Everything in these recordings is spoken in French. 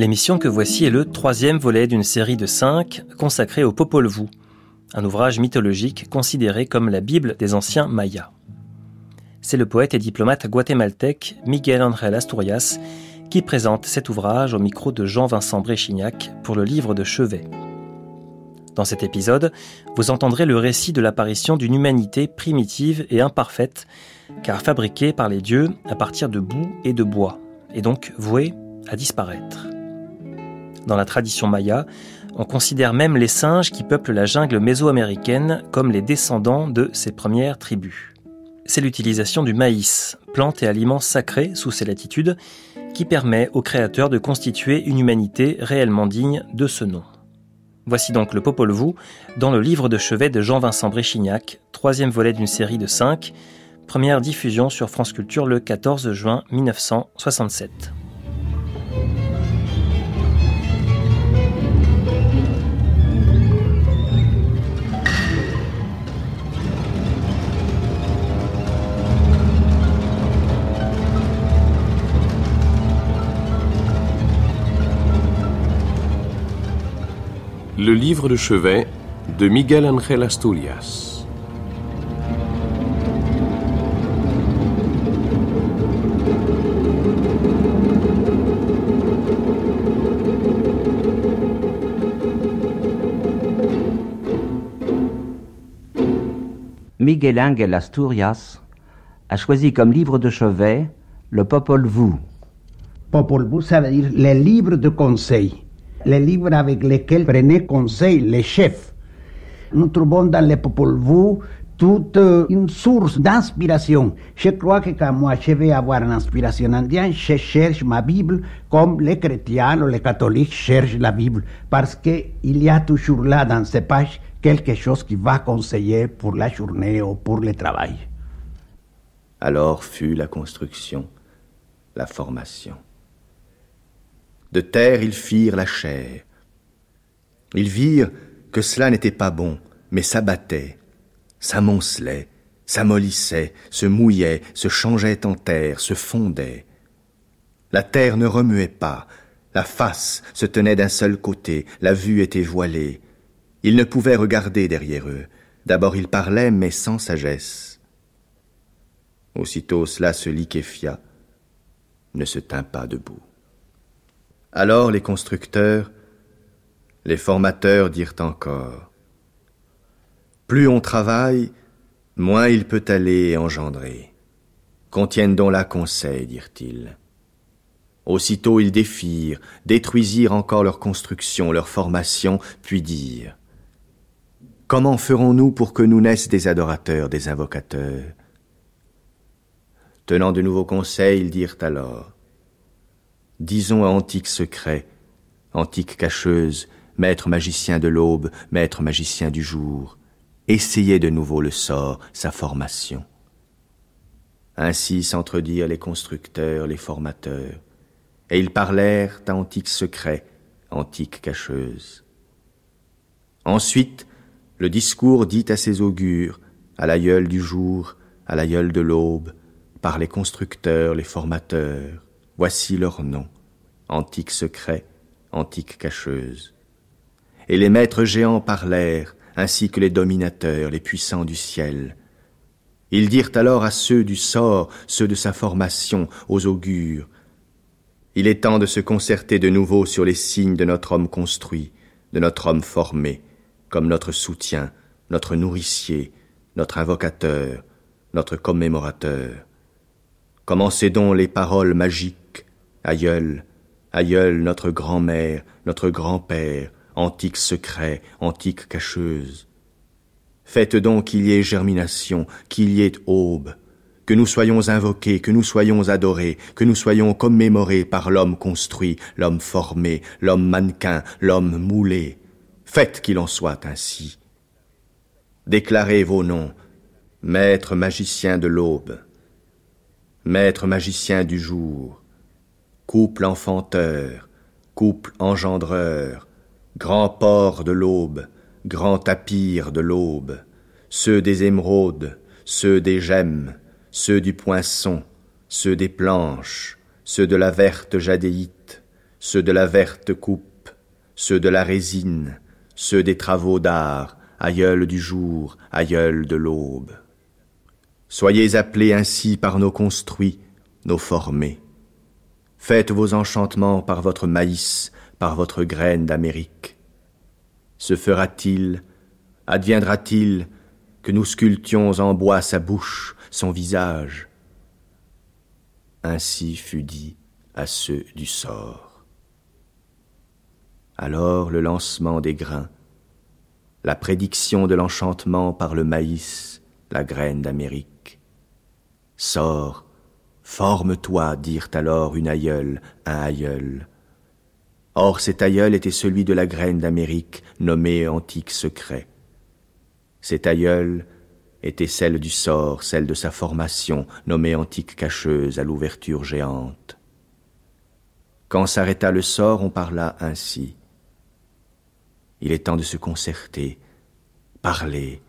L'émission que voici est le troisième volet d'une série de cinq consacrée au Popol Vuh, un ouvrage mythologique considéré comme la Bible des anciens Mayas. C'est le poète et diplomate guatémaltèque Miguel Ángel Asturias qui présente cet ouvrage au micro de Jean-Vincent Bréchignac pour le livre de chevet. Dans cet épisode, vous entendrez le récit de l'apparition d'une humanité primitive et imparfaite, car fabriquée par les dieux à partir de boue et de bois, et donc vouée à disparaître. Dans la tradition maya, on considère même les singes qui peuplent la jungle mésoaméricaine comme les descendants de ces premières tribus. C'est l'utilisation du maïs, plante et aliment sacré sous ces latitudes, qui permet aux créateurs de constituer une humanité réellement digne de ce nom. Voici donc le Popol Vuh dans le livre de chevet de Jean-Vincent Bréchignac, troisième volet d'une série de cinq, première diffusion sur France Culture le 14 juin 1967. Le livre de chevet de Miguel Ángel Asturias. Miguel Ángel Asturias a choisi comme livre de chevet le Popol Vuh. Popol Vuh, ça veut dire les livres de conseil, les livres avec lesquels prenaient conseil les chefs. Nous trouvons dans le Popol Vuh toute une source d'inspiration. Je crois que quand moi je vais avoir une inspiration indienne, je cherche ma Bible comme les chrétiens ou les catholiques cherchent la Bible, parce qu'il y a toujours là dans ces pages quelque chose qui va conseiller pour la journée ou pour le travail. Alors fut la construction, la formation. De terre ils firent la chair. Ils virent que cela n'était pas bon, mais s'abattait, s'amoncelait, s'amollissait, se mouillait, se changeait en terre, se fondait. La terre ne remuait pas, la face se tenait d'un seul côté, la vue était voilée. Ils ne pouvaient regarder derrière eux. D'abord ils parlaient, mais sans sagesse. Aussitôt cela se liquéfia, ne se tint pas debout. Alors les constructeurs, les formateurs dirent encore Plus on travaille, moins il peut aller engendrer. Contiennent donc là conseil, dirent-ils. Aussitôt ils défirent, détruisirent encore leur construction, leur formation, puis dirent Comment ferons-nous pour que nous naissent des adorateurs, des invocateurs? Tenant de nouveaux conseils, ils dirent alors Disons à antique secret, antique cacheuse, maître magicien de l'aube, maître magicien du jour, essayez de nouveau le sort, sa formation. Ainsi s'entredirent les constructeurs, les formateurs, et ils parlèrent à antique secret, antique cacheuse. Ensuite, le discours dit à ses augures, à l'aïeul du jour, à l'aïeul de l'aube, par les constructeurs, les formateurs, voici leur nom, antique secret, antique cacheuse. Et les maîtres géants parlèrent, ainsi que les dominateurs, les puissants du ciel. Ils dirent alors à ceux du sort, ceux de sa formation, aux augures, Il est temps de se concerter de nouveau sur les signes de notre homme construit, de notre homme formé, comme notre soutien, notre nourricier, notre invocateur, notre commémorateur. Commencez donc les paroles magiques, aïeul, aïeul, notre grand-mère, notre grand-père, antique secret, antique cacheuse. Faites donc qu'il y ait germination, qu'il y ait aube, que nous soyons invoqués, que nous soyons adorés, que nous soyons commémorés par l'homme construit, l'homme formé, l'homme mannequin, l'homme moulé. Faites qu'il en soit ainsi. Déclarez vos noms, maître magicien de l'aube, maître magicien du jour, couple enfanteur, couple engendreur, grand port de l'aube, grand tapir de l'aube, ceux des émeraudes, ceux des gemmes, ceux du poinçon, ceux des planches, ceux de la verte jadéite, ceux de la verte coupe, ceux de la résine, ceux des travaux d'art, aïeul du jour, aïeul de l'aube. Soyez appelés ainsi par nos construits, nos formés. Faites vos enchantements par votre maïs, par votre graine d'Amérique. Se fera-t-il, adviendra-t-il que nous sculptions en bois sa bouche, son visage? Ainsi fut dit à ceux du sort. Alors le lancement des grains, la prédiction de l'enchantement par le maïs, la graine d'Amérique. Sors, forme-toi, dirent alors une aïeule, un aïeul. Or cet aïeul était celui de la graine d'Amérique, nommée antique secret. Cet aïeul était celle du sort, celle de sa formation, nommée antique cacheuse à l'ouverture géante. Quand s'arrêta le sort, on parla ainsi. Il est temps de se concerter, parler,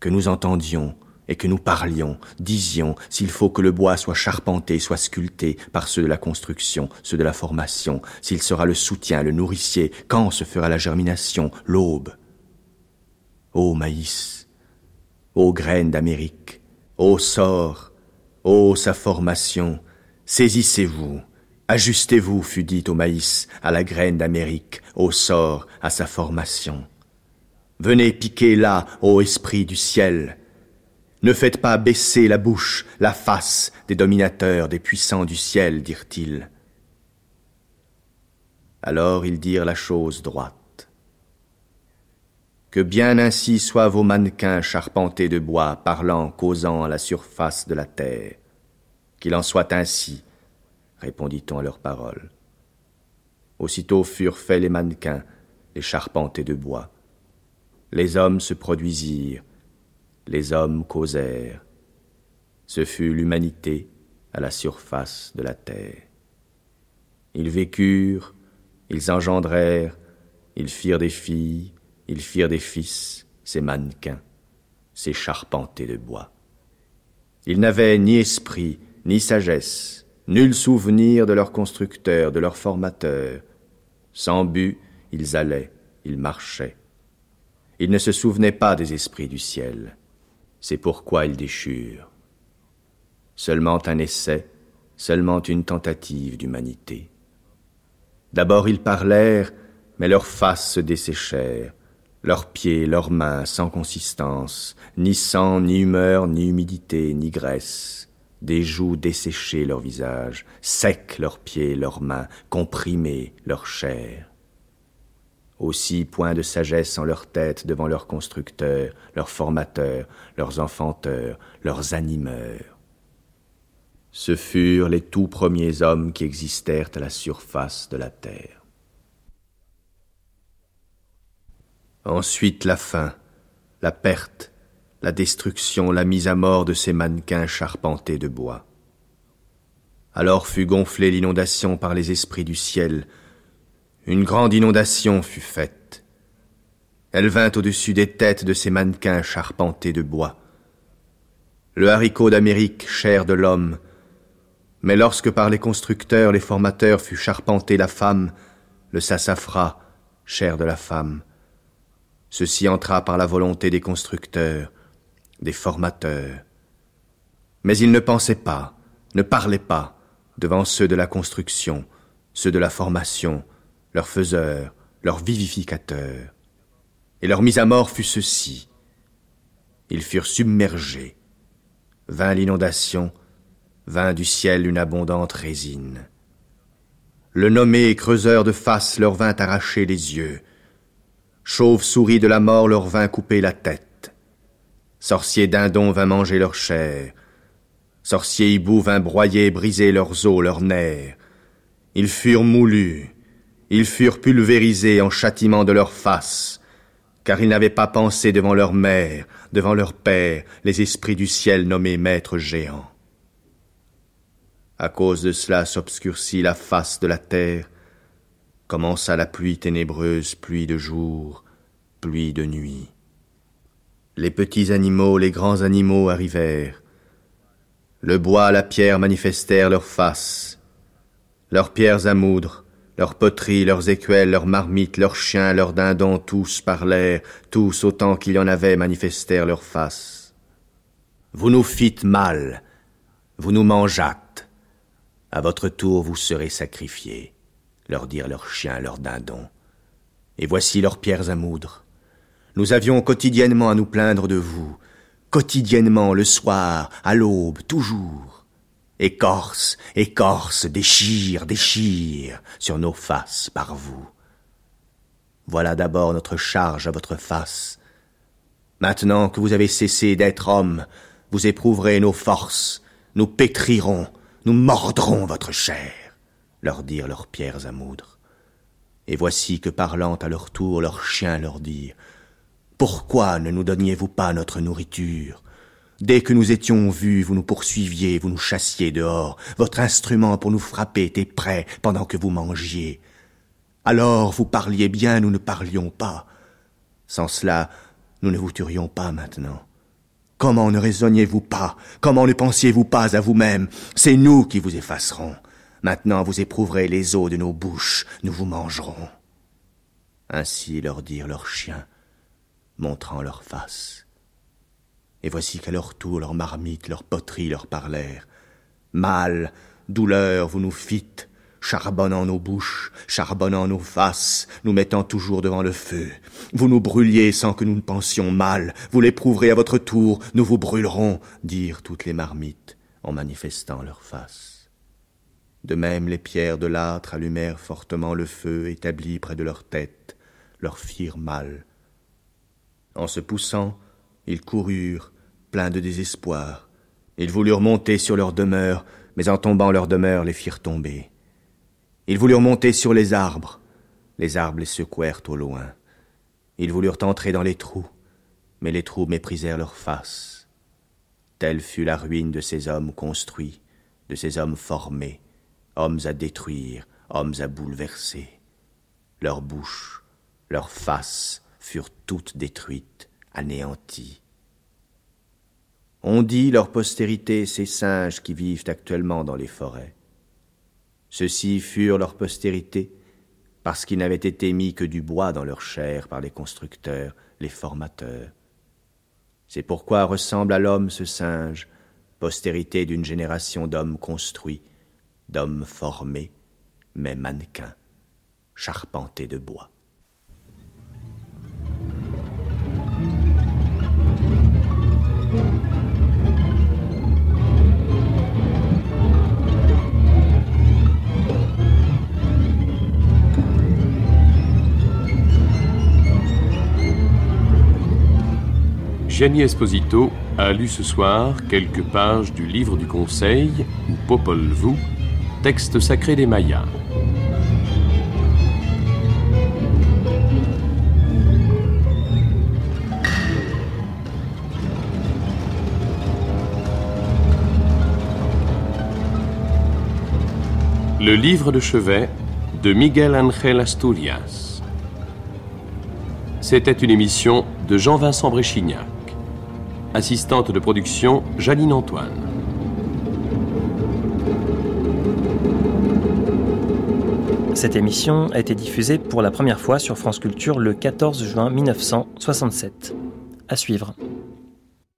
que nous entendions et que nous parlions, disions s'il faut que le bois soit charpenté, soit sculpté par ceux de la construction, ceux de la formation, s'il sera le soutien, le nourricier, quand se fera la germination, l'aube. Ô maïs, ô graines d'Amérique, ô sort, ô sa formation, saisissez-vous, ajustez-vous, fut dit au maïs, à la graine d'Amérique, au sort, à sa formation. Venez piquer là, ô esprit du ciel. Ne faites pas baisser la bouche, la face des dominateurs, des puissants du ciel, dirent-ils. Alors ils dirent la chose droite. Que bien ainsi soient vos mannequins charpentés de bois, parlant, causant à la surface de la terre. Qu'il en soit ainsi, répondit-on à leurs paroles. Aussitôt furent faits les mannequins, les charpentés de bois. Les hommes se produisirent, les hommes causèrent. Ce fut l'humanité à la surface de la terre. Ils vécurent, ils engendrèrent, ils firent des filles, ils firent des fils, ces mannequins, ces charpentés de bois. Ils n'avaient ni esprit, ni sagesse, nul souvenir de leur constructeur, de leur formateur. Sans but, ils allaient, ils marchaient. Ils ne se souvenaient pas des esprits du ciel. C'est pourquoi ils déchurent. Seulement un essai, seulement une tentative d'humanité. D'abord ils parlèrent, mais leurs faces se desséchèrent, leurs pieds, leurs mains sans consistance, ni sang, ni humeur, ni humidité, ni graisse, des joues desséchées leur visage, secs leurs pieds, leurs mains, comprimés leur chair. Aussi point de sagesse en leur tête devant leurs constructeurs, leurs formateurs, leurs enfanteurs, leurs animeurs. Ce furent les tout premiers hommes qui existèrent à la surface de la terre. Ensuite la faim, la perte, la destruction, la mise à mort de ces mannequins charpentés de bois. Alors fut gonflée l'inondation par les esprits du ciel, une grande inondation fut faite. Elle vint au-dessus des têtes de ces mannequins charpentés de bois. Le haricot d'Amérique, chair de l'homme, mais lorsque par les constructeurs, les formateurs fut charpenté la femme, le sassafras, chair de la femme, ceci entra par la volonté des constructeurs, des formateurs. Mais ils ne pensaient pas, ne parlaient pas devant ceux de la construction, ceux de la formation, leur faiseur, leur vivificateur. Et leur mise à mort fut ceci. Ils furent submergés. Vint l'inondation, vint du ciel une abondante résine. Le nommé creuseur de face leur vint arracher les yeux. Chauve-souris de la mort leur vint couper la tête. Sorcier dindon vint manger leur chair. Sorciers hiboux vinrent broyer, briser leurs os, leurs nerfs. Ils furent moulus, ils furent pulvérisés en châtiment de leur face, car ils n'avaient pas pensé devant leur mère, devant leur père, les esprits du ciel nommés maîtres géants. À cause de cela s'obscurcit la face de la terre, commença la pluie ténébreuse, pluie de jour, pluie de nuit. Les petits animaux, les grands animaux arrivèrent. Le bois, la pierre manifestèrent leurs faces, leurs pierres à moudre, leurs poteries, leurs écuelles, leurs marmites, leurs chiens, leurs dindons, tous parlèrent, tous autant qu'il y en avait manifestèrent leurs faces. Vous nous fîtes mal, vous nous mangeâtes. À votre tour vous serez sacrifiés leur dirent leurs chiens, leurs dindons. Et voici leurs pierres à moudre. Nous avions quotidiennement à nous plaindre de vous, quotidiennement, le soir, à l'aube, toujours. Écorce, écorce, déchire, déchire sur nos faces par vous. Voilà d'abord notre charge à votre face. Maintenant que vous avez cessé d'être homme, vous éprouverez nos forces, nous pétrirons, nous mordrons votre chair leur dirent leurs pierres à moudre. Et voici que parlant à leur tour leurs chiens leur dirent Pourquoi ne nous donniez-vous pas notre nourriture? Dès que nous étions vus, vous nous poursuiviez, vous nous chassiez dehors, votre instrument pour nous frapper était prêt pendant que vous mangiez. Alors vous parliez bien, nous ne parlions pas. Sans cela, nous ne vous tuerions pas maintenant. Comment ne raisonniez-vous pas? Comment ne pensiez-vous pas à vous-même? C'est nous qui vous effacerons. Maintenant vous éprouverez les os de nos bouches, nous vous mangerons. Ainsi leur dirent leurs chiens, montrant leurs faces. Et voici qu'à leur tour leurs marmites, leurs poteries leur parlèrent. Mal, douleur, vous nous fîtes, charbonnant nos bouches, charbonnant nos faces, nous mettant toujours devant le feu. Vous nous brûliez sans que nous ne pensions mal, vous l'éprouverez à votre tour, nous vous brûlerons, dirent toutes les marmites en manifestant leurs faces. De même les pierres de l'âtre allumèrent fortement le feu établi près de leur tête, leur firent mal. En se poussant, ils coururent, pleins de désespoir. Ils voulurent monter sur leur demeure, mais en tombant leur demeure les firent tomber. Ils voulurent monter sur les arbres, les arbres les secouèrent au loin. Ils voulurent entrer dans les trous, mais les trous méprisèrent leur face. Telle fut la ruine de ces hommes construits, de ces hommes formés, hommes à détruire, hommes à bouleverser. Leurs bouches, leurs faces furent toutes détruites, anéanties. On dit leur postérité ces singes qui vivent actuellement dans les forêts. Ceux-ci furent leur postérité parce qu'ils n'avaient été mis que du bois dans leur chair par les constructeurs, les formateurs. C'est pourquoi ressemble à l'homme ce singe, postérité d'une génération d'hommes construits, d'hommes formés, mais mannequins, charpentés de bois. Gianni Esposito a lu ce soir quelques pages du livre du Conseil, ou Popol Vuh, texte sacré des Mayas. Le livre de chevet de Miguel Ángel Asturias. C'était une émission de Jean-Vincent Bréchignac. Assistante de production, Janine Antoine. Cette émission a été diffusée pour la première fois sur France Culture le 14 juin 1967. À suivre.